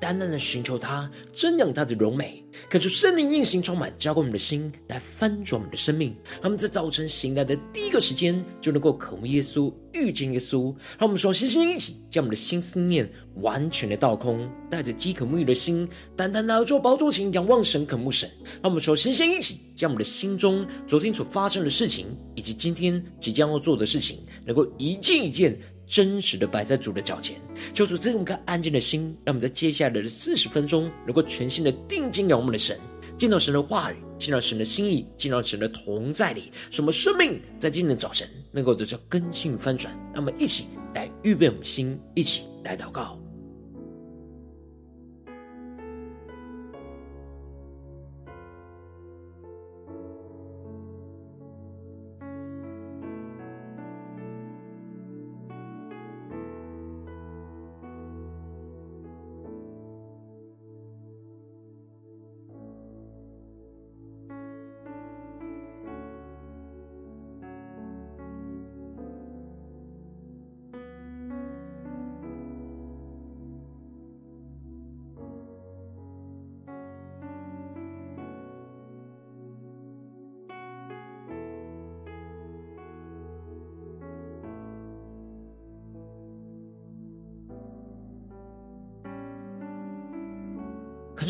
单单的寻求他，瞻仰他的荣美，渴求圣灵运行充满，浇灌我们的心，来翻转我们的生命。让我们在早晨醒来的第一个时间，就能够渴慕耶稣，遇见耶稣。让我们说，星星一起，将我们的心思念完全的倒空，带着饥渴沐浴的心，单单来到宝座前，仰望神，渴慕神。让我们说，星星一起，将我们的心中昨天所发生的事情，以及今天即将要做的事情，能够一件一件。真实的摆在主的脚前，求主赐我们颗安静的心，让我们在接下来的四十分钟，能够全心的定睛仰望我们的神，见到神的话语，见到神的心意，见到神的同在里，什么生命在今天的早晨能够得到更新翻转。那么一起来预备我们的心，一起来祷告。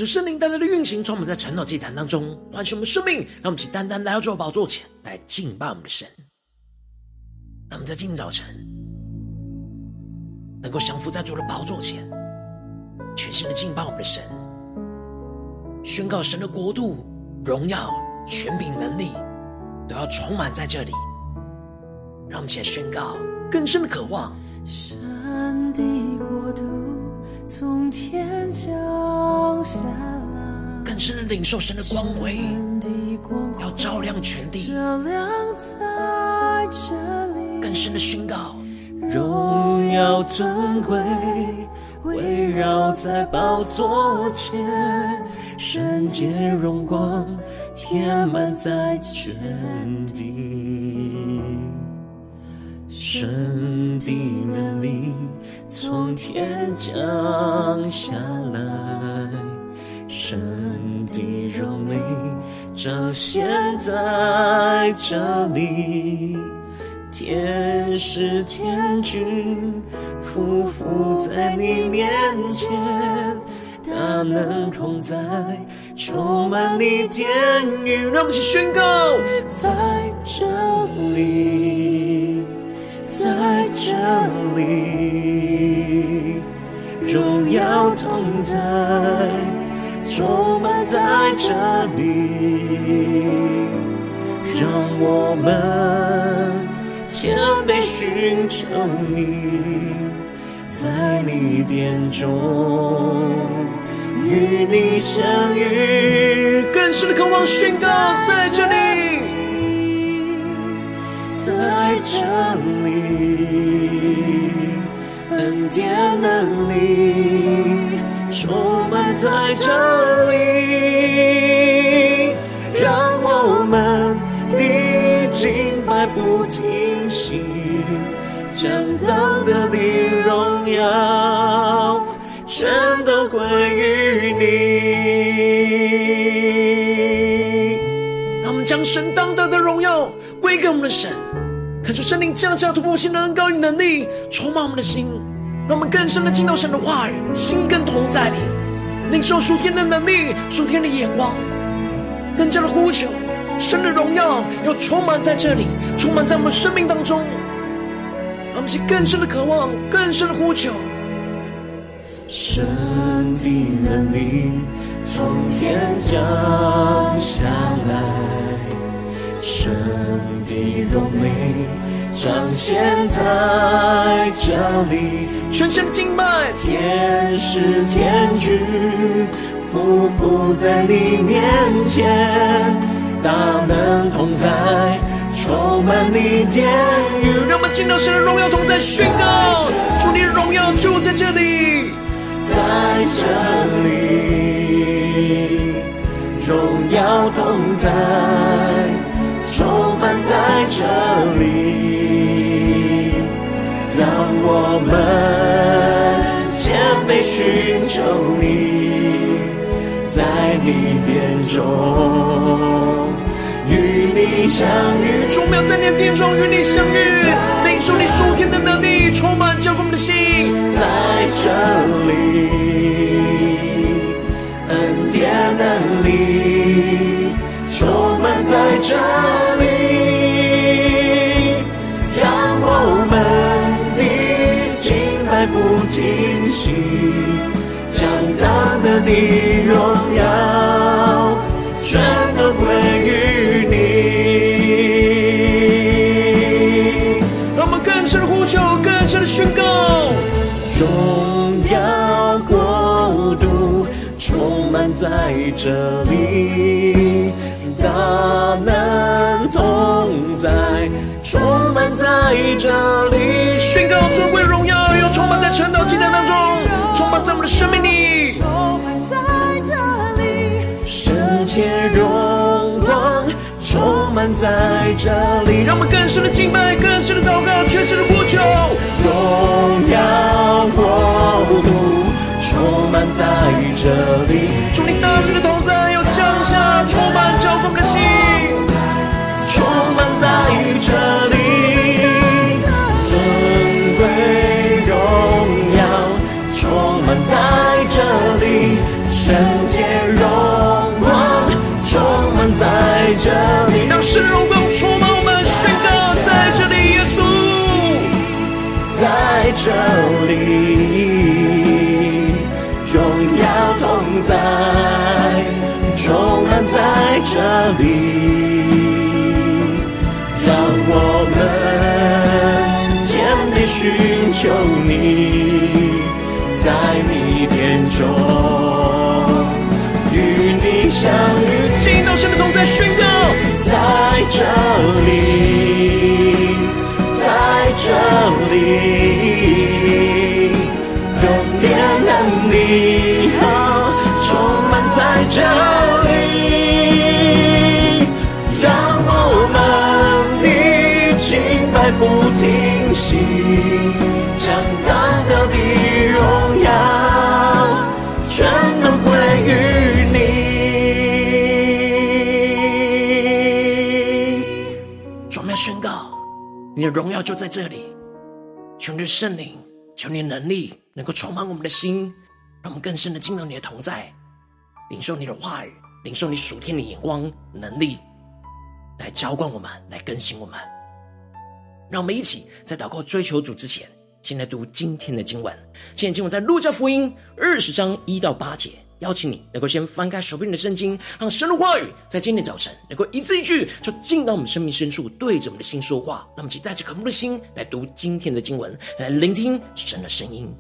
是圣灵带来的运行，从我们在晨祷祭坛当中唤醒我们生命，让我们起单单来到主的宝座前来敬拜我们的神。让我们在今天早晨能够降服在主的宝座前，全心的敬拜我们的神，宣告神的国度、荣耀、权柄、能力都要充满在这里。让我们先宣告，更深的渴望。从天降下来，更深的领受神的光辉，要照亮全地。照亮在这里，更深的宣告，荣耀尊贵围绕在宝座前，圣洁荣光遍满在全地，神的能力。从天降下来，神的荣美彰显在这里，天使天军匍匐在你面前，大能同在，充满你殿宇，让我们一起宣告，在这里，在这里。荣耀同在，充满在这里，让我们谦卑寻求你，在你殿中与你相遇，更深的渴望宣告在这里，在这里。恩典能力充满在这里，让我们的敬拜不停息，将当得的荣耀全都归于你。让我们将神当得的荣耀归给我们的神。看出圣灵降下突破性的恩膏与能力，充满我们的心，让我们更深的进到神的话语，心更同在里，领受属天的能力、属天的眼光，更加的呼求神的荣耀要充满在这里，充满在我们生命当中，让我们去更深的渴望，更深的呼求神的能力从天降下来。神的荣美彰显在这里，全心敬拜，天使天军匍匐在你面前，大能同在，充满你殿宇。让我们见到神的荣耀同在，宣告主你的荣耀就在这里，在这里。荣耀同在，充满在这里，让我们谦卑寻求你，在你殿中与你相遇。主，我们要在你的殿中与你相遇，领受你属天的能力，充满交给我们的心，在这里。恩典能力充满在这里拜不停息，将当得的荣耀全都归于你。让我们更深的呼求，更深的宣告。荣耀国度充满在这里，大能同在，充满在这里，宣告尊贵荣，在晨祷祭坛当中，充满在我们的生命里，充满在这里，圣洁荣光，充满在这里，让我们更深的敬拜，更深的祷告，全新的呼求，荣耀国度。充满在这里，祝你大能的同在，要降下，充满交给我们的心，这里。荣耀同在充满在这里，让我们坚定寻求你，在你殿中与你相遇。敬拜神的同在宣告，在这里，在这里，这里，让我们的敬拜不停息，将当得的荣耀全都归于你。我们要宣告，你的荣耀就在这里，求你圣灵，求你能力能够充满我们的心，让我们更深的进到你的同在。领受你的话语，领受你属天的眼光、能力，来浇灌我们，来更新我们。让我们一起在祷告追求主之前，先来读今天的经文。今天经文在路加福音二十章一到八节。邀请你能够先翻开手边的圣经，让神的话语在今天早晨能够一字一句，就进到我们生命深处，对着我们的心说话。那么，请带着渴慕的心来读今天的经文，来聆听神的声音。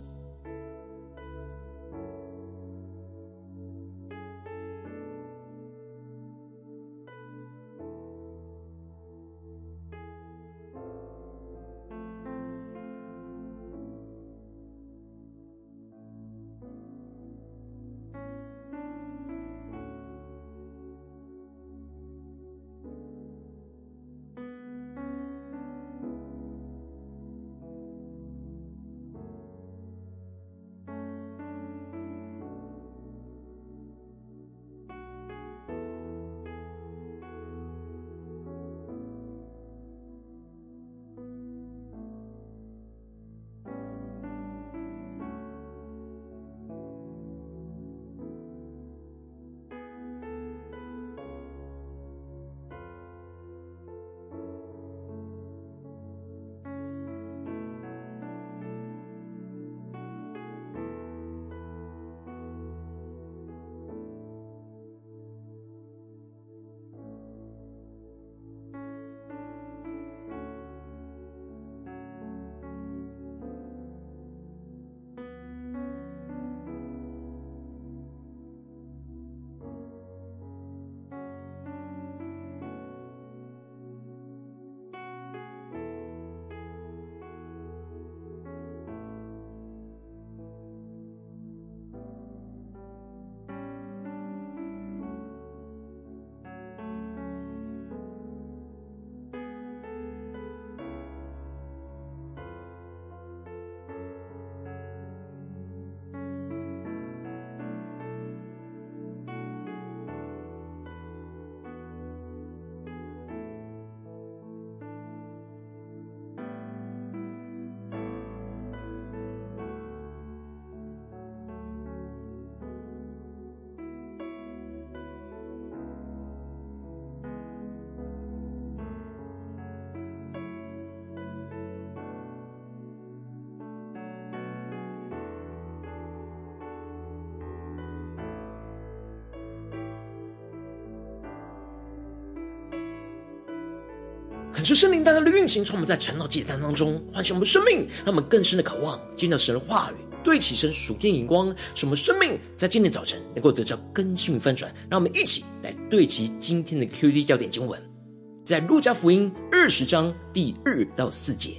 恳求圣灵大大的运行，从我们在晨祷祭坛当中唤醒我们生命，让我们更深的渴望见到神的话语，对齐神属天荧光，使我们生命在今天早晨能够得到更新翻转。让我们一起来对齐今天的 QD 焦点经文，在路加福音二十章第二到四节，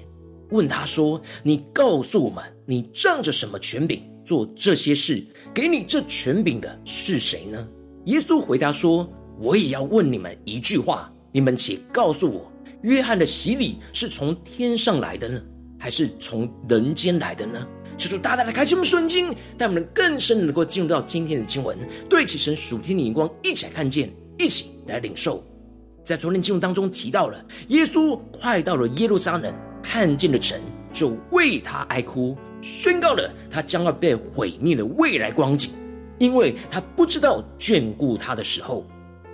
问他说：“你告诉我们，你仗着什么权柄做这些事？给你这权柄的是谁呢？”耶稣回答说：“我也要问你们一句话，你们且告诉我。”约翰的洗礼是从天上来的呢，还是从人间来的呢？求主大大的开启我们顺经，带我们更深能够进入到今天的经文，对起神属天的眼光，一起来看见，一起来领受。在昨天经文当中提到了，耶稣快到了耶路撒冷，看见了城，就为他哀哭，宣告了他将要被毁灭的未来光景，因为他不知道眷顾他的时候。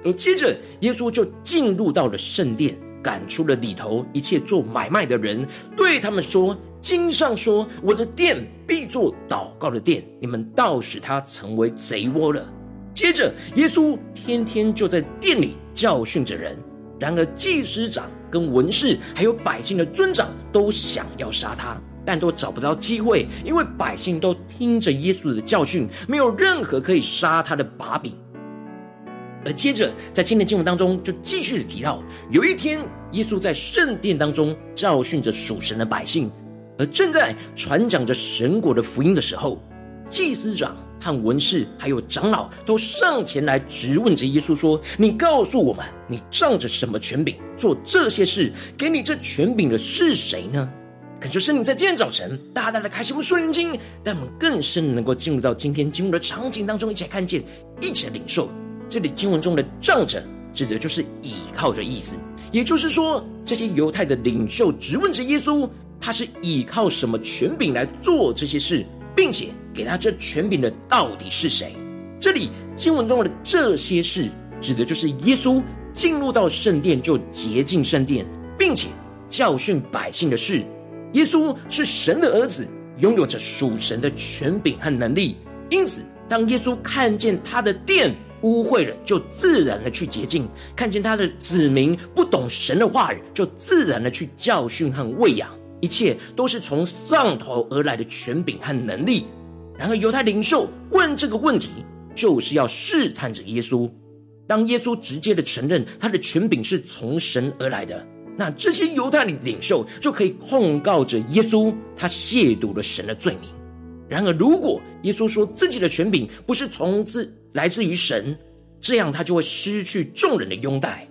而接着，耶稣就进入到了圣殿。赶出了里头一切做买卖的人，对他们说：“经上说，我的殿必做祷告的殿，你们倒使他成为贼窝了。”接着，耶稣天天就在殿里教训着人。然而，祭司长跟文士还有百姓的尊长都想要杀他，但都找不到机会，因为百姓都听着耶稣的教训，没有任何可以杀他的把柄。而接着，在今天经文当中，就继续的提到，有一天，耶稣在圣殿当中教训着属神的百姓，而正在传讲着神国的福音的时候，祭司长和文士还有长老都上前来质问着耶稣说：“你告诉我们，你仗着什么权柄做这些事？给你这权柄的是谁呢？”感觉圣灵在今天早晨大大的开启我们属灵经，让我们更深能够进入到今天经文的场景当中，一起来看见，一起来领受。这里经文中的仗着，指的就是倚靠的意思。也就是说，这些犹太的领袖质问着耶稣，他是倚靠什么权柄来做这些事，并且给他这权柄的到底是谁？这里经文中的这些事，指的就是耶稣进入到圣殿就洁净圣殿，并且教训百姓的事。耶稣是神的儿子，拥有着属神的权柄和能力。因此，当耶稣看见他的殿，污秽了，就自然的去洁净；看见他的子民不懂神的话语，就自然的去教训和喂养。一切都是从上头而来的权柄和能力。然而，犹太领袖问这个问题，就是要试探着耶稣。当耶稣直接的承认他的权柄是从神而来的，那这些犹太领袖就可以控告着耶稣，他亵渎了神的罪名。然而，如果耶稣说自己的权柄不是从自来自于神，这样他就会失去众人的拥戴。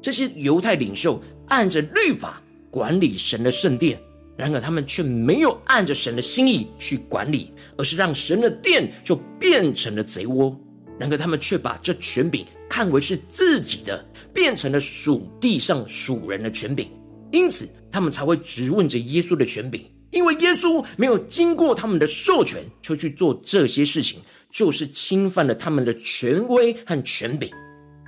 这些犹太领袖按着律法管理神的圣殿，然而他们却没有按着神的心意去管理，而是让神的殿就变成了贼窝。然而他们却把这权柄看为是自己的，变成了属地上属人的权柄，因此他们才会质问着耶稣的权柄。因为耶稣没有经过他们的授权就去做这些事情，就是侵犯了他们的权威和权柄。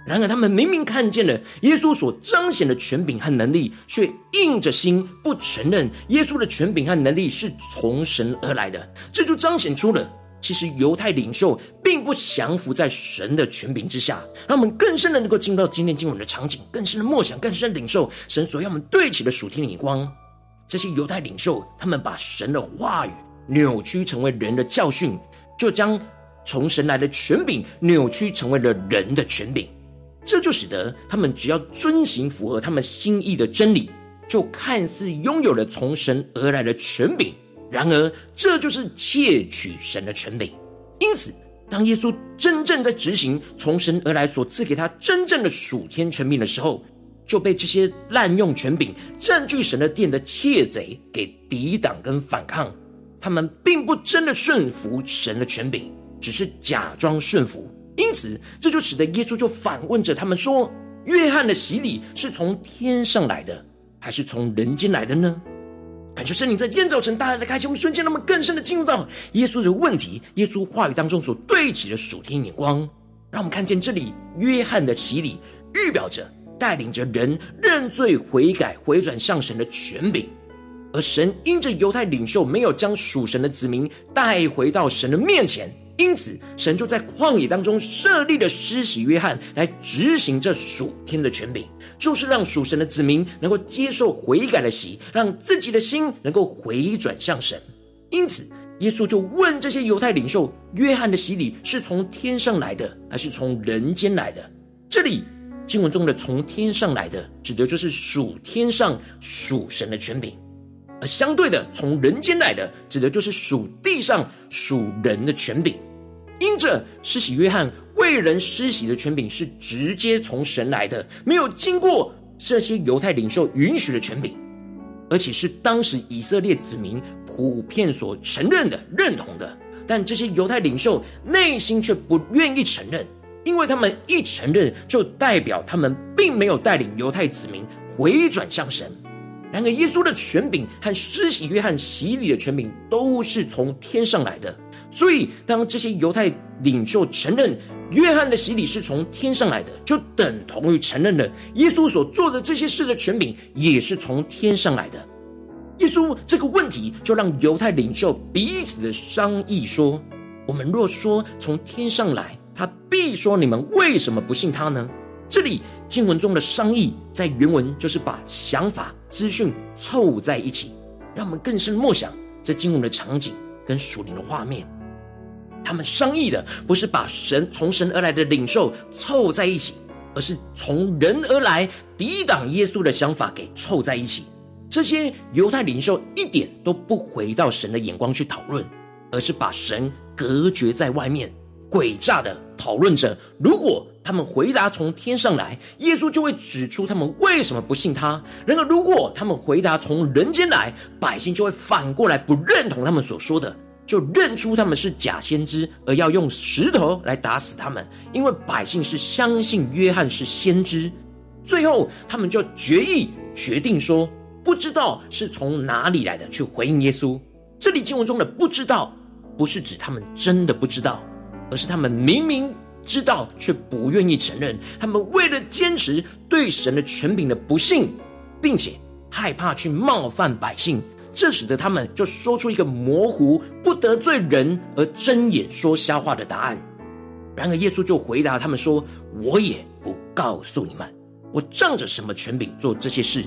然而，他们明明看见了耶稣所彰显的权柄和能力，却硬着心不承认耶稣的权柄和能力是从神而来的。这就彰显出了，其实犹太领袖并不降服在神的权柄之下。让我们更深的能够进入到今天经文的场景，更深的默想，更深的领受神所要我们对齐的属天的眼光。这些犹太领袖，他们把神的话语扭曲成为人的教训，就将从神来的权柄扭曲成为了人的权柄。这就使得他们只要遵行符合他们心意的真理，就看似拥有了从神而来的权柄。然而，这就是窃取神的权柄。因此，当耶稣真正在执行从神而来所赐给他真正的属天权柄的时候，就被这些滥用权柄、占据神的殿的窃贼给抵挡跟反抗，他们并不真的顺服神的权柄，只是假装顺服。因此，这就使得耶稣就反问着他们说：“约翰的洗礼是从天上来的，还是从人间来的呢？”感谢圣灵在今天早晨大大的开启，我们瞬间，让我们更深的进入到耶稣的问题、耶稣话语当中所对齐的属天眼光，让我们看见这里约翰的洗礼预表着。带领着人认罪悔改回转向神的权柄，而神因着犹太领袖没有将属神的子民带回到神的面前，因此，神就在旷野当中设立了施洗约翰来执行这属天的权柄，就是让属神的子民能够接受悔改的洗，让自己的心能够回转向神。因此，耶稣就问这些犹太领袖：约翰的洗礼是从天上来的，还是从人间来的？这里经文中的“从天上来的”，指的就是属天上属神的权柄。而相对的，从人间来的，指的就是属地上属人的权柄。因着施洗约翰为人施洗的权柄是直接从神来的，没有经过这些犹太领袖允许的权柄，而且是当时以色列子民普遍所承认的、认同的。但这些犹太领袖内心却不愿意承认，因为他们一承认，就代表他们并没有带领犹太子民回转向神。然而，耶稣的权柄和施洗约翰洗礼的权柄都是从天上来的。所以，当这些犹太领袖承认约翰的洗礼是从天上来的，就等同于承认了耶稣所做的这些事的权柄也是从天上来的。耶稣这个问题就让犹太领袖彼此的商议说：“我们若说从天上来，他必说你们为什么不信他呢？”这里经文中的商议，在原文就是把想法、资讯凑在一起，让我们更深默想这经文的场景跟属灵的画面。他们商议的不是把神从神而来的领袖凑在一起，而是从人而来抵挡耶稣的想法给凑在一起。这些犹太领袖一点都不回到神的眼光去讨论，而是把神隔绝在外面。诡诈的讨论着，如果他们回答从天上来，耶稣就会指出他们为什么不信他；然而，如果他们回答从人间来，百姓就会反过来不认同他们所说的，就认出他们是假先知，而要用石头来打死他们。因为百姓是相信约翰是先知，最后他们就决议决定说，不知道是从哪里来的去回应耶稣。这里经文中的不知道，不是指他们真的不知道。而是他们明明知道，却不愿意承认。他们为了坚持对神的权柄的不信，并且害怕去冒犯百姓，这使得他们就说出一个模糊、不得罪人而睁眼说瞎话的答案。然而，耶稣就回答他们说：“我也不告诉你们，我仗着什么权柄做这些事。”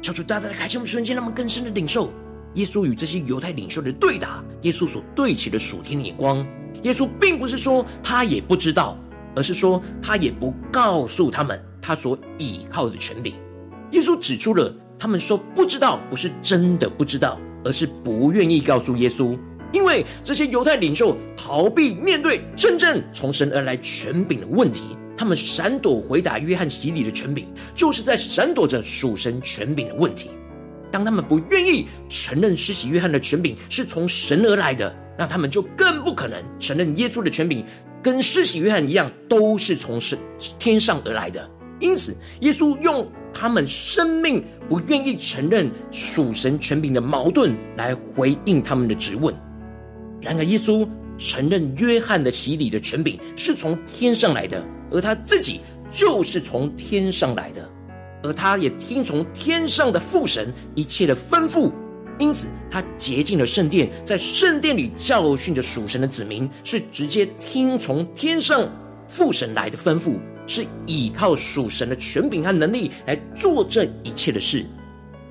求主大大的开启我们瞬间，让我们更深的领受耶稣与这些犹太领袖的对答，耶稣所对齐的属天的眼光。耶稣并不是说他也不知道，而是说他也不告诉他们他所倚靠的权柄。耶稣指出了他们说不知道，不是真的不知道，而是不愿意告诉耶稣，因为这些犹太领袖逃避面对真正从神而来权柄的问题，他们闪躲回答约翰洗礼的权柄，就是在闪躲着属神权柄的问题。当他们不愿意承认施洗约翰的权柄是从神而来的。那他们就更不可能承认耶稣的权柄跟施洗约翰一样，都是从神天上而来的。因此，耶稣用他们生命不愿意承认属神权柄的矛盾来回应他们的质问。然而，耶稣承认约翰的洗礼的权柄是从天上来的，而他自己就是从天上来的，而他也听从天上的父神一切的吩咐。因此，他洁净了圣殿，在圣殿里教训着属神的子民，是直接听从天上父神来的吩咐，是依靠属神的权柄和能力来做这一切的事。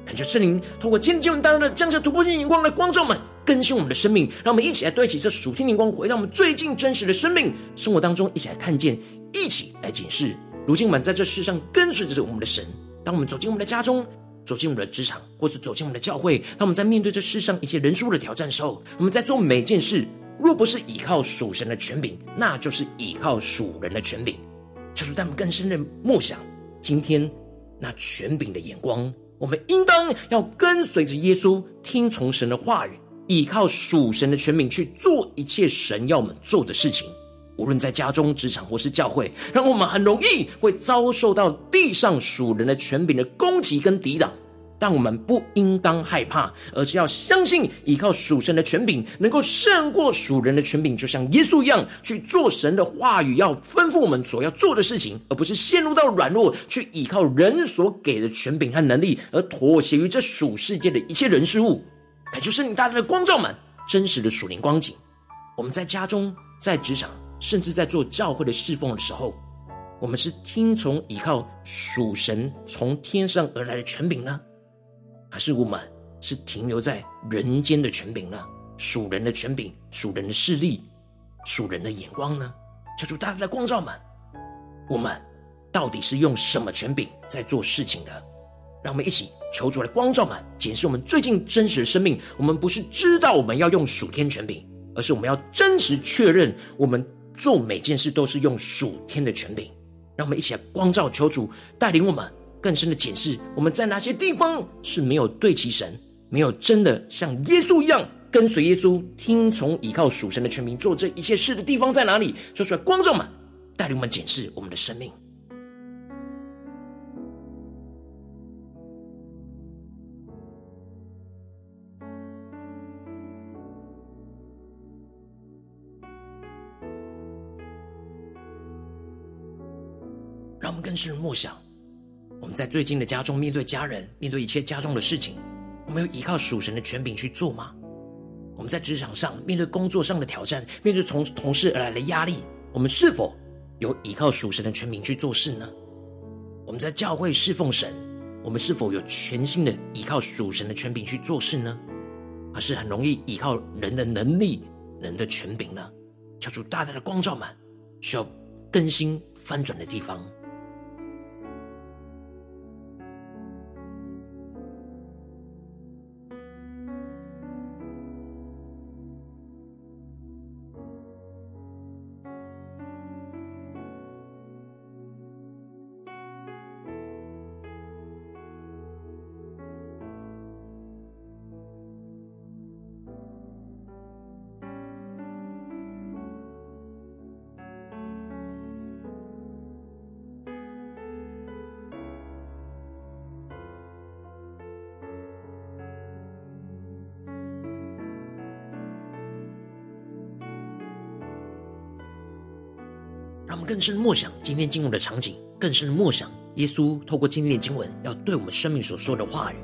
感谢圣灵透过今天经文当中的降下突破性眼光来光照我们，更新我们的生命，让我们一起来对齐这属天灵光，回到我们最近真实的生命生活当中，一起来看见，一起来检视。如今我们在这世上跟随着我们的神，当我们走进我们的家中。走进我们的职场，或是走进我们的教会，当我们在面对这世上一切人数的挑战时候，我们在做每件事，若不是依靠属神的权柄，那就是依靠属人的权柄。求主带我们更深的默想，今天那权柄的眼光，我们应当要跟随着耶稣，听从神的话语，依靠属神的权柄去做一切神要我们做的事情。无论在家中、职场或是教会，让我们很容易会遭受到地上属人的权柄的攻击跟抵挡，但我们不应当害怕，而是要相信，依靠属神的权柄，能够胜过属人的权柄，就像耶稣一样去做神的话语要吩咐我们所要做的事情，而不是陷入到软弱，去依靠人所给的权柄和能力，而妥协于这属世界的一切人事物。感谢圣灵大大的光照们，真实的属灵光景。我们在家中。在职场，甚至在做教会的侍奉的时候，我们是听从依靠属神从天上而来的权柄呢，还是我们是停留在人间的权柄呢？属人的权柄、属人的势力、属人的眼光呢？求主大大的光照们，我们到底是用什么权柄在做事情的？让我们一起求主来光照们，检视我们最近真实的生命。我们不是知道我们要用属天权柄，而是我们要真实确认，我们做每件事都是用属天的权柄。让我们一起来光照，求主带领我们更深的检视，我们在哪些地方是没有对齐神，没有真的像耶稣一样跟随耶稣，听从依靠属神的权柄做这一切事的地方在哪里？说出来，光照嘛带领我们检视我们的生命。更深默想，我们在最近的家中，面对家人，面对一切家中的事情，我们有依靠属神的权柄去做吗？我们在职场上，面对工作上的挑战，面对从同事而来的压力，我们是否有依靠属神的权柄去做事呢？我们在教会侍奉神，我们是否有全心的依靠属神的权柄去做事呢？还是很容易依靠人的能力、人的权柄呢？求主大大的光照们，需要更新翻转的地方。更深默想今天经文的场景，更深的默想耶稣透过今天的经文要对我们生命所说的话语。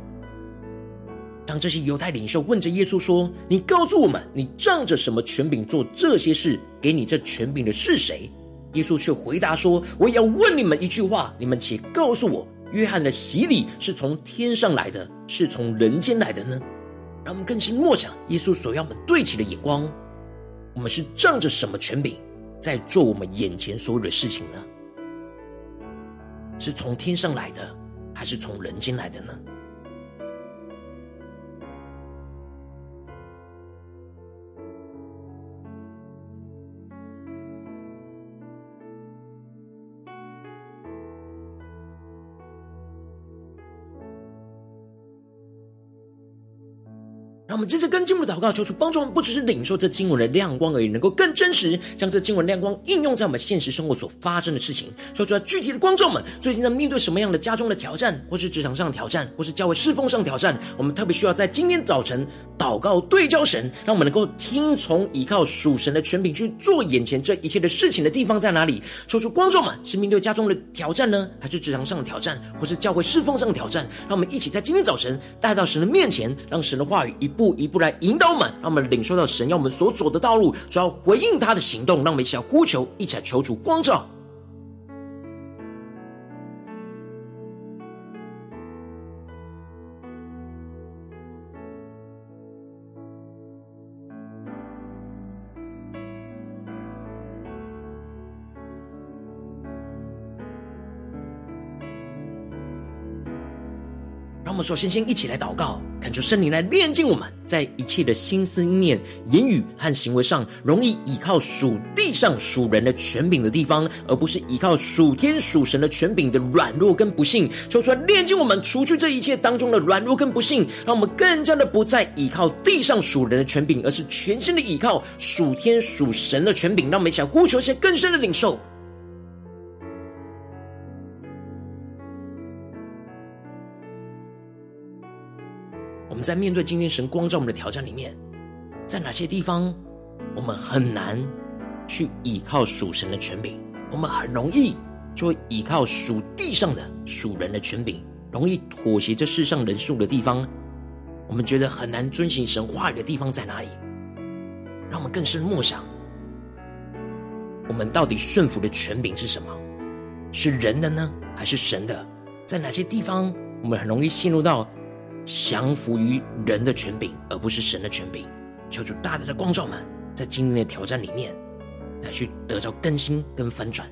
当这些犹太领袖问着耶稣说：“你告诉我们，你仗着什么权柄做这些事？给你这权柄的是谁？”耶稣却回答说：“我也要问你们一句话，你们且告诉我，约翰的洗礼是从天上来的，是从人间来的呢？”让我们更深默想耶稣所要我们对齐的眼光，我们是仗着什么权柄？在做我们眼前所有的事情呢？是从天上来的，还是从人间来的呢？们接着跟经文的祷告，求主帮助我们，不只是领受这经文的亮光而已，能够更真实将这经文亮光应用在我们现实生活所发生的事情。说出来具体的观众们，最近在面对什么样的家中的挑战，或是职场上的挑战，或是教会侍奉上的挑战，我们特别需要在今天早晨祷告对焦神，让我们能够听从依靠属神的权柄去做眼前这一切的事情的地方在哪里？抽出光照们，是面对家中的挑战呢，还是职场上的挑战，或是教会侍奉上的挑战？让我们一起在今天早晨带到神的面前，让神的话语一步。一步一步来引导我们，让我们领受到神要我们所走的道路，主要回应他的行动，让我们一起来呼求，一起来求主光照。们首先先一起来祷告，恳求圣灵来炼净我们，在一切的心思念、言语和行为上，容易依靠属地上属人的权柄的地方，而不是依靠属天属神的权柄的软弱跟不信。求出来炼净我们，除去这一切当中的软弱跟不信，让我们更加的不再依靠地上属人的权柄，而是全心的依靠属天属神的权柄。让我们一起来呼求一些更深的领受。在面对今天神光照我们的挑战里面，在哪些地方我们很难去依靠属神的权柄？我们很容易就会依靠属地上的属人的权柄，容易妥协这世上人数的地方。我们觉得很难遵行神话语的地方在哪里？让我们更深默想，我们到底顺服的权柄是什么？是人的呢，还是神的？在哪些地方我们很容易陷入到降服于人的权柄，而不是神的权柄？求主大大的光照们，在今年的挑战里面，来去得到更新跟翻转。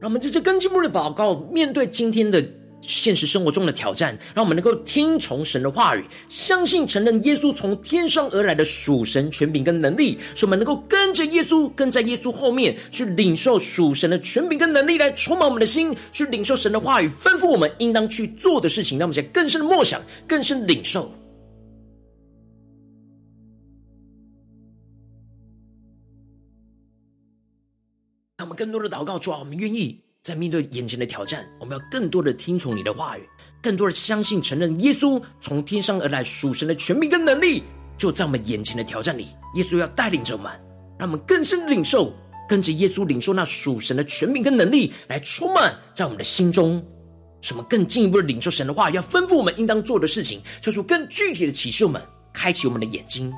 让我们这些更进一步的祷告，面对今天的现实生活中的挑战，让我们能够听从神的话语，相信承认耶稣从天上而来的属神权柄跟能力，使我们能够跟着耶稣，跟在耶稣后面去领受属神的权柄跟能力，来充满我们的心，去领受神的话语吩咐我们应当去做的事情。让我们在更深的默想，更深领受。更多的祷告，主啊，我们愿意在面对眼前的挑战，我们要更多的听从你的话语，更多的相信、承认耶稣从天上而来属神的权柄跟能力，就在我们眼前的挑战里，耶稣要带领着我们，让我们更深的领受，跟着耶稣领受那属神的权柄跟能力，来充满在我们的心中，使我们更进一步的领受神的话，要吩咐我们应当做的事情，做出更具体的启示，我们开启我们的眼睛。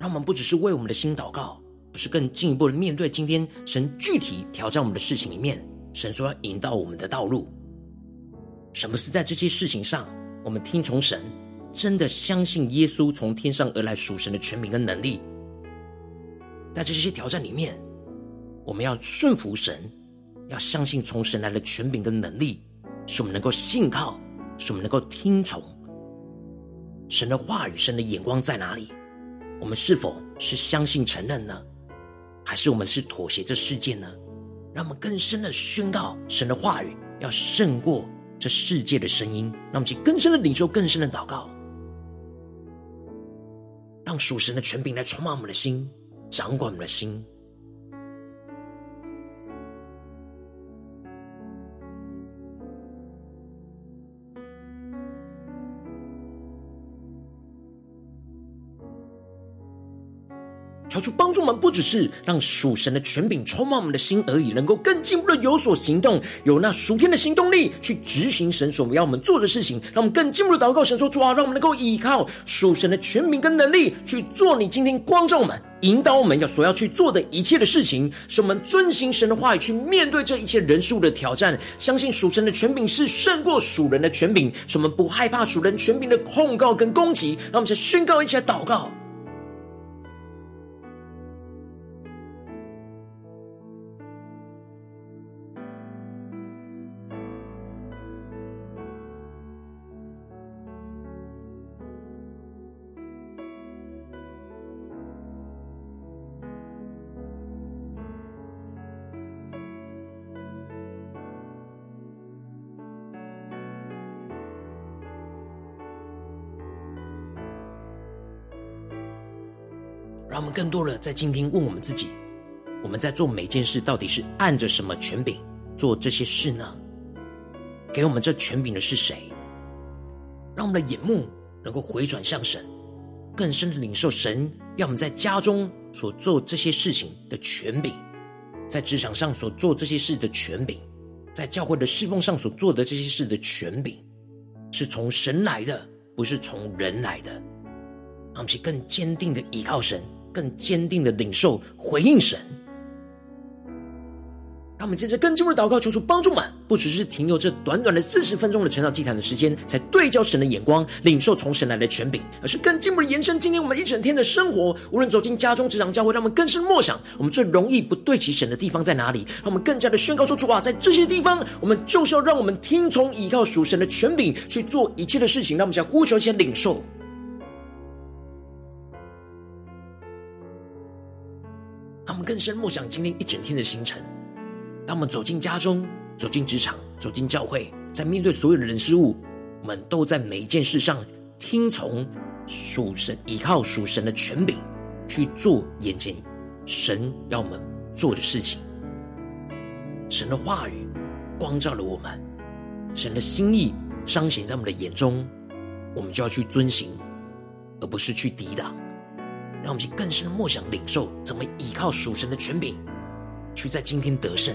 让我们不只是为我们的心祷告，而是更进一步的面对今天神具体挑战我们的事情里面，神说要引导我们的道路。什么是在这些事情上，我们听从神，真的相信耶稣从天上而来属神的权柄跟能力？在这些挑战里面，我们要顺服神，要相信从神来的权柄跟能力，使我们能够信靠，使我们能够听从神的话语。神的眼光在哪里？我们是否是相信承认呢？还是我们是妥协这世界呢？让我们更深的宣告神的话语要胜过这世界的声音。让我们去更深的领受，更深的祷告，让属神的权柄来充满我们的心，掌管我们的心。主帮助我们，不只是让属神的权柄充满我们的心而已，能够更进一步的有所行动，有那属天的行动力去执行神所要我们做的事情。让我们更进一步的祷告，神说：主啊，让我们能够依靠属神的权柄跟能力去做你今天光照我们、引导我们要所要去做的一切的事情，使我们遵行神的话语，去面对这一切人数的挑战。相信属神的权柄是胜过属人的权柄，使我们不害怕属人权柄的控告跟攻击。让我们再宣告一起来祷告。更多的在今天问我们自己：我们在做每件事，到底是按着什么权柄做这些事呢？给我们这权柄的是谁？让我们的眼目能够回转向神，更深的领受神要我们在家中所做这些事情的权柄，在职场上所做这些事的权柄，在教会的侍奉上所做的这些事的权柄，是从神来的，不是从人来的。让我们去更坚定的依靠神。更坚定的领受回应神，让我们接着更进一步的祷告，求主帮助们，不只是停留这短短的四十分钟的成长祭坛的时间，才对焦神的眼光，领受从神来的权柄，而是更进一步的延伸。今天我们一整天的生活，无论走进家中、职场、教会，让我们更深默想，我们最容易不对齐神的地方在哪里？让我们更加的宣告说：主啊，在这些地方，我们就是要让我们听从、依靠属神的权柄去做一切的事情。让我们想呼求一些领受。更深默想今天一整天的行程。当我们走进家中、走进职场、走进教会，在面对所有的人事物，我们都在每一件事上听从属神、依靠属神的权柄去做眼前神要我们做的事情。神的话语光照了我们，神的心意彰显在我们的眼中，我们就要去遵行，而不是去抵挡。让我们去更深的默想、领受，怎么依靠属神的权柄，去在今天得胜。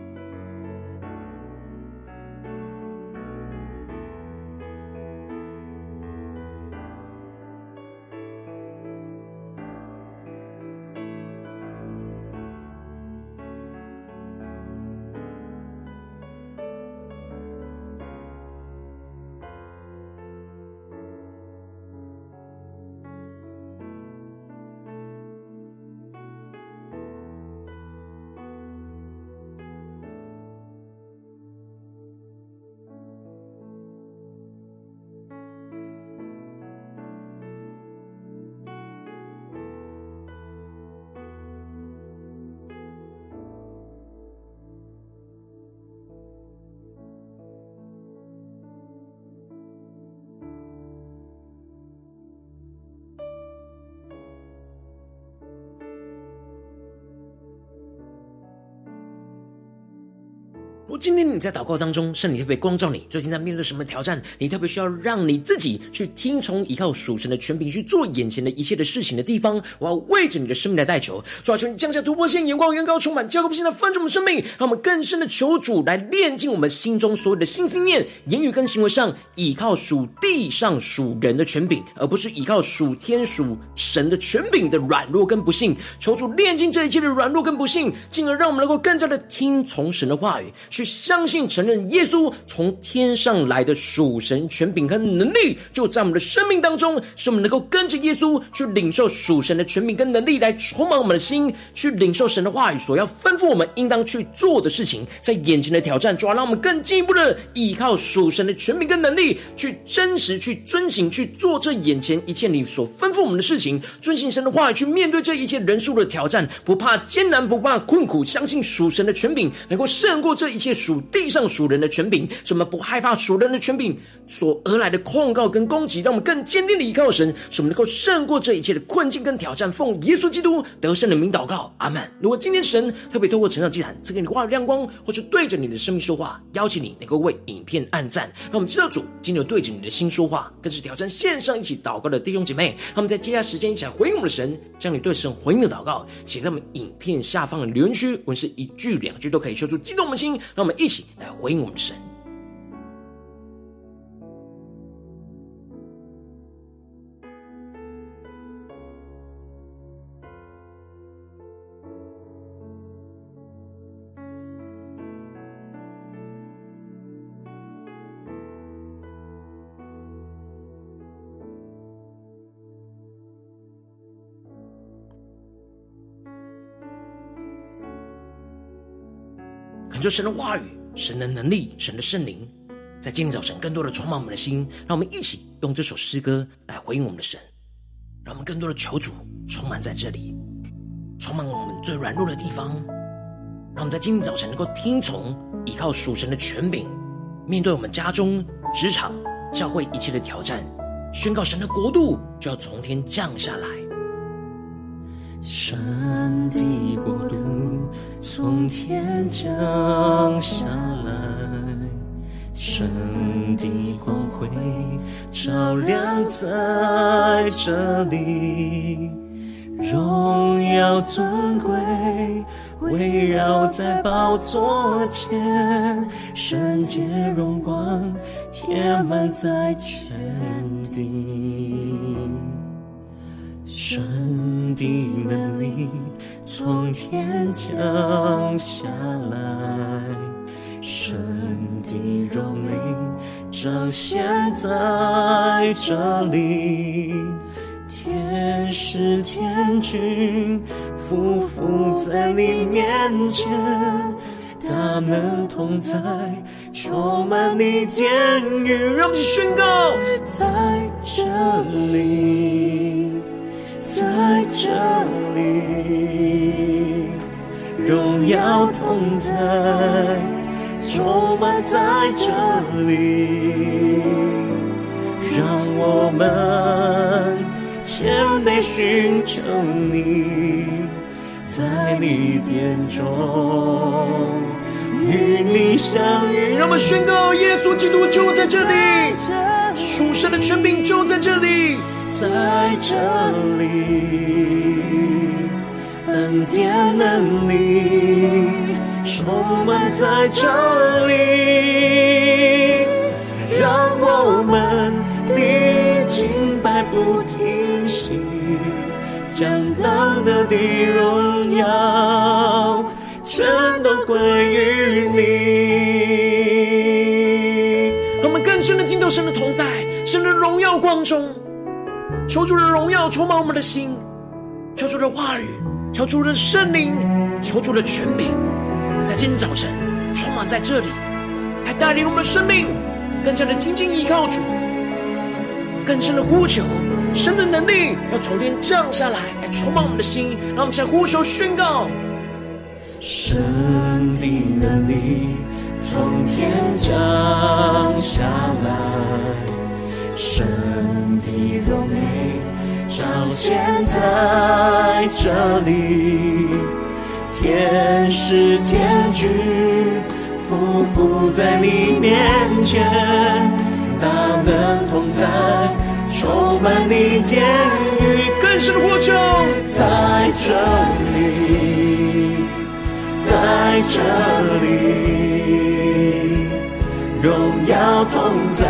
今天你在祷告当中，圣灵特别光照你，最近在面对什么挑战？你特别需要让你自己去听从、依靠属神的权柄去做眼前的一切的事情的地方，我要为着你的生命来代求，主啊，求你降下突破线眼光，远高充满，交给不幸的丰盛我们生命，让我们更深的求主来炼净我们心中所有的心思念、言语跟行为上，依靠属地地上属人的权柄，而不是依靠属天属神的权柄的软弱跟不幸。求主炼净这一切的软弱跟不幸，进而让我们能够更加的听从神的话语。去相信、承认耶稣从天上来的属神权柄和能力，就在我们的生命当中，使我们能够跟着耶稣去领受属神的权柄跟能力，来充满我们的心，去领受神的话语所要吩咐我们应当去做的事情。在眼前的挑战，主要让我们更进一步的依靠属神的权柄跟能力，去真实去遵行去做这眼前一切你所吩咐我们的事情，遵行神的话语，去面对这一切人数的挑战，不怕艰难，不怕困苦，相信属神的权柄能够胜过这一切。属地上属人的权柄，使我们不害怕属人的权柄所而来的控告跟攻击，让我们更坚定的依靠神，使我们能够胜过这一切的困境跟挑战。奉耶稣基督得胜的名祷告，阿门。如果今天神特别透过成长祭坛赐给你话语亮光，或是对着你的生命说话，邀请你能够为影片按赞，让我们知道主今天有对着你的心说话，更是挑战线上一起祷告的弟兄姐妹。让我们在接下来时间一起来回应我们的神，将你对神回应的祷告写在我们影片下方的留言区，我们是一句两句都可以说出激动我们的心。让我们一起来回应我们的神。感受神的话语。神的能力，神的圣灵，在今天早晨更多的充满我们的心，让我们一起用这首诗歌来回应我们的神，让我们更多的求主充满在这里，充满我们最软弱的地方，让我们在今天早晨能够听从、依靠属神的权柄，面对我们家中、职场、教会一切的挑战，宣告神的国度就要从天降下来。神的国从天降下来，神的光辉照亮在这里，荣耀尊贵围绕在宝座前，圣洁荣光遍满在全地。神的能力从天降下来，神的荣美彰显在这里，天使天军匍匐在你面前，大能同在，充满你殿宇，让我们一起宣告，在这里。在这里，荣耀同在，充满在这里，让我们谦卑寻求你，在你殿中与你相遇。让我们宣告：耶稣基督就在这里，属神的权柄就在这里。在这里，恩典能力充满在这里，让我们的敬拜不停息，将当得的荣耀全都归于你。让我们更深的进到神的同在，神的荣耀光中。求主的荣耀充满我们的心，求主的话语，求主的圣灵，求主的权柄，在今天早晨充满在这里，来带领我们的生命更加的紧紧依靠主，更深的呼求，神的能力要从天降下来，来充满我们的心，让我们再呼求宣告：神的能力从天降下来。神的荣美彰显在这里，天使天军匍匐在你面前，大能同在，充满你殿宇，更深的呼求，在这里，在这里，荣耀同在。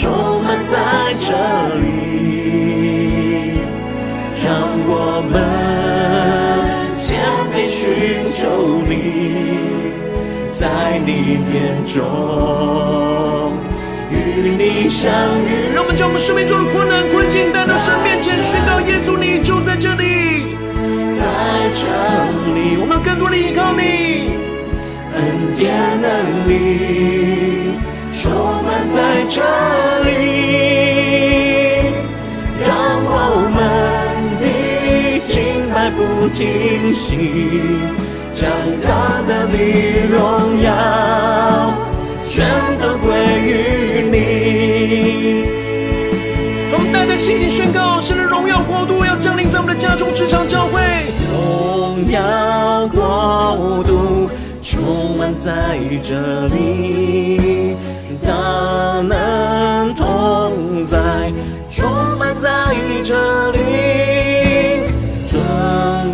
充满在这里，让我们谦卑寻求你，在你殿中与你相遇。让我们将我们生命中的困难困境带到神面前，宣告耶稣，你就在这里，在这里，我们更多的依靠你，恩典能力。充满在这里，让我们的敬拜不停息，将大能的荣耀全都归于你。我们带着信心宣告：神的荣耀国度要降临在我们的家中、职场、教会。荣耀国度充满在这里。大能同在，充满在这里，尊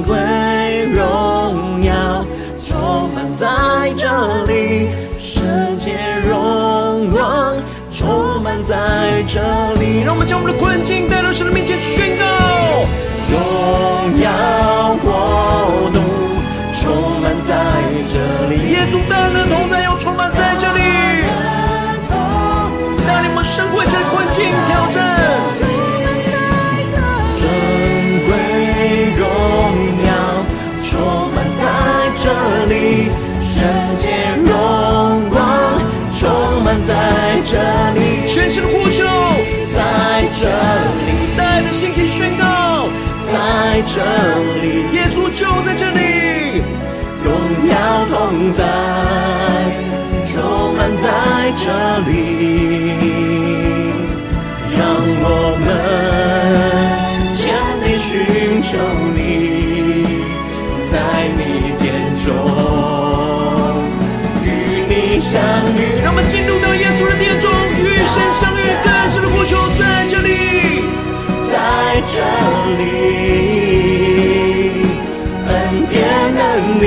贵荣耀充满在这里，圣洁荣光充满在这里。让我们将我们的困境带到神的面前宣的呼求在这里，带着信心宣告在这里，耶稣就在这里，荣耀同在，充满在这里，让我们全力寻求你，在你殿中与你相遇。相遇，更深的呼求在这里，在这里，恩典的力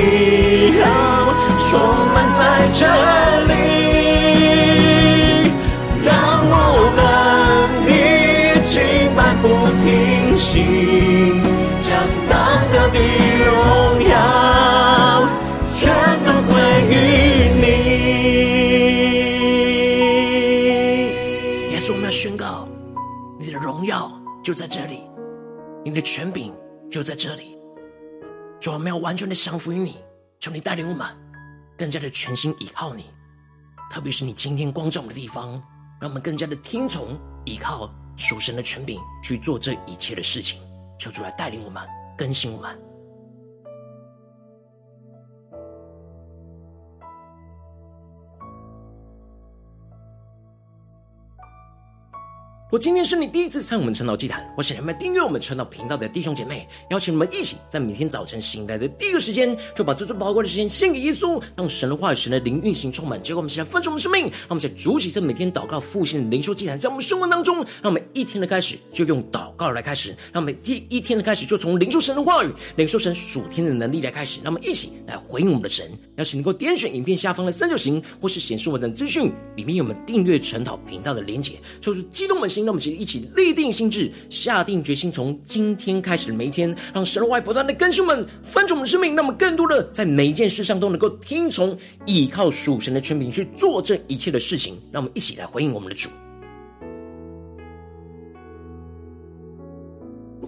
充满在这里，就在这里，主，我们要完全的降服于你，求你带领我们。更加的全心倚靠你，特别是你今天光照我们的地方，让我们更加的听从依靠属神的权柄去做这一切的事情。求主来带领我们，更新我们。我今天是你第一次参与我们晨祷祭坛，我想你们订阅我们晨祷频道的弟兄姐妹，邀请你们一起在每天早晨醒来的第一个时间，就把最最宝贵的时间献给耶稣，让神的话语、神的灵运行充满。结果我们现在分盛我们生命，让我们在主起这每天祷告复兴的灵修祭坛，在我们生活当中，让我们一天的开始就用祷告来开始，让我们第一天的开始就从灵修神的话语、灵修神属天的能力来开始。让我们一起来回应我们的神。邀请你能够点选影片下方的三角形，或是显示我们的资讯里面有我们订阅晨祷频道的连结，就是激动我们心，让我们一起立定心志，下定决心，从今天开始每一天，让神外不断的更新们，翻转我们生命，那么更多的在每一件事上都能够听从、依靠属神的权柄去做这一切的事情。让我们一起来回应我们的主。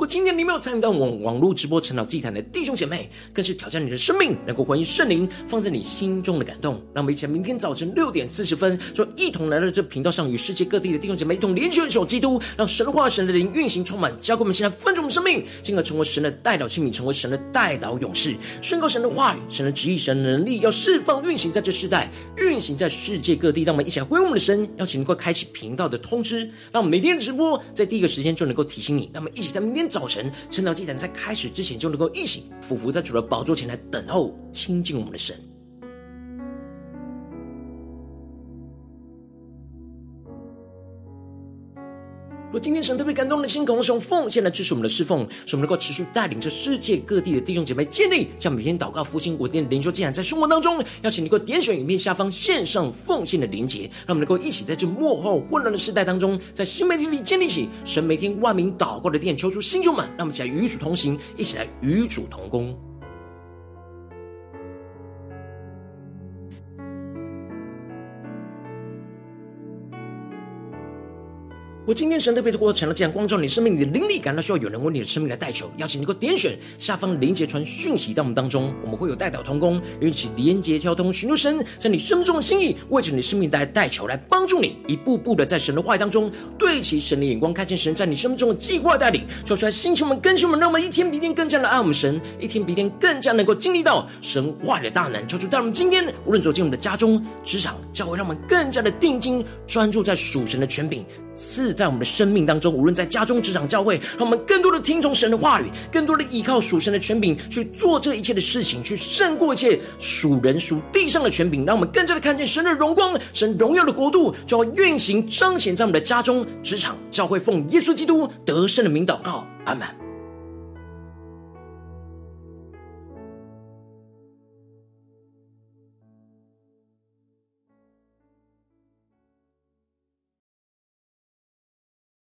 如果今天你没有参与到我们网络直播晨祷祭坛的弟兄姐妹，更是挑战你的生命，能够回应圣灵放在你心中的感动。让我们一起来，明天早晨六点四十分，就一同来到这频道上，与世界各地的弟兄姐妹一同联结、联手基督，让神的话、神的灵运行充满，交给我们现在分盛我们生命，进而成为神的代祷器皿，成为神的代祷勇士，宣告神的话语、神的旨意、神的能力，要释放运行在这世代，运行在世界各地。让我们一起来回应我们的神，邀请你快开启频道的通知，让我们每天的直播在第一个时间就能够提醒你。让我们一起在明天。早晨，趁到祭坛在开始之前，就能够一起匍伏在主的宝座前来等候亲近我们的神。若今天神特别感动的心，渴望用奉献来支持我们的侍奉，使我们能够持续带领着世界各地的弟兄姐妹建立，将每天祷告复兴国殿灵修祭坛在生活当中，邀请你能够点选影片下方线上奉献的连结，让我们能够一起在这幕后混乱的时代当中，在新媒体里建立起神每天万名祷告的殿，求出新旧满，让我们一起来与主同行，一起来与主同工。我今天神特别的过成了这样光照你生命里的灵力，感到需要有人为你的生命来代求，邀请你能够点选下方连结传讯息到我们当中，我们会有代祷同工，与其连结交通，寻求神在你生命中的心意，为着你生命带来代求，来帮助你一步步的在神的话语当中对齐神的眼光，看见神在你生命中的计划带领，说出来星球们、更新们，让我们一天比一天更加的爱我们神，一天比一天更加能够经历到神话的大能，求主带我们今天无论走进我们的家中、职场、教会，让我们更加的定睛专注在属神的权柄。赐在我们的生命当中，无论在家中、职场、教会，让我们更多的听从神的话语，更多的依靠属神的权柄去做这一切的事情，去胜过一切属人属地上的权柄，让我们更加的看见神的荣光、神荣耀的国度就要运行彰显在我们的家中、职场、教会，奉耶稣基督得胜的名祷告，阿门。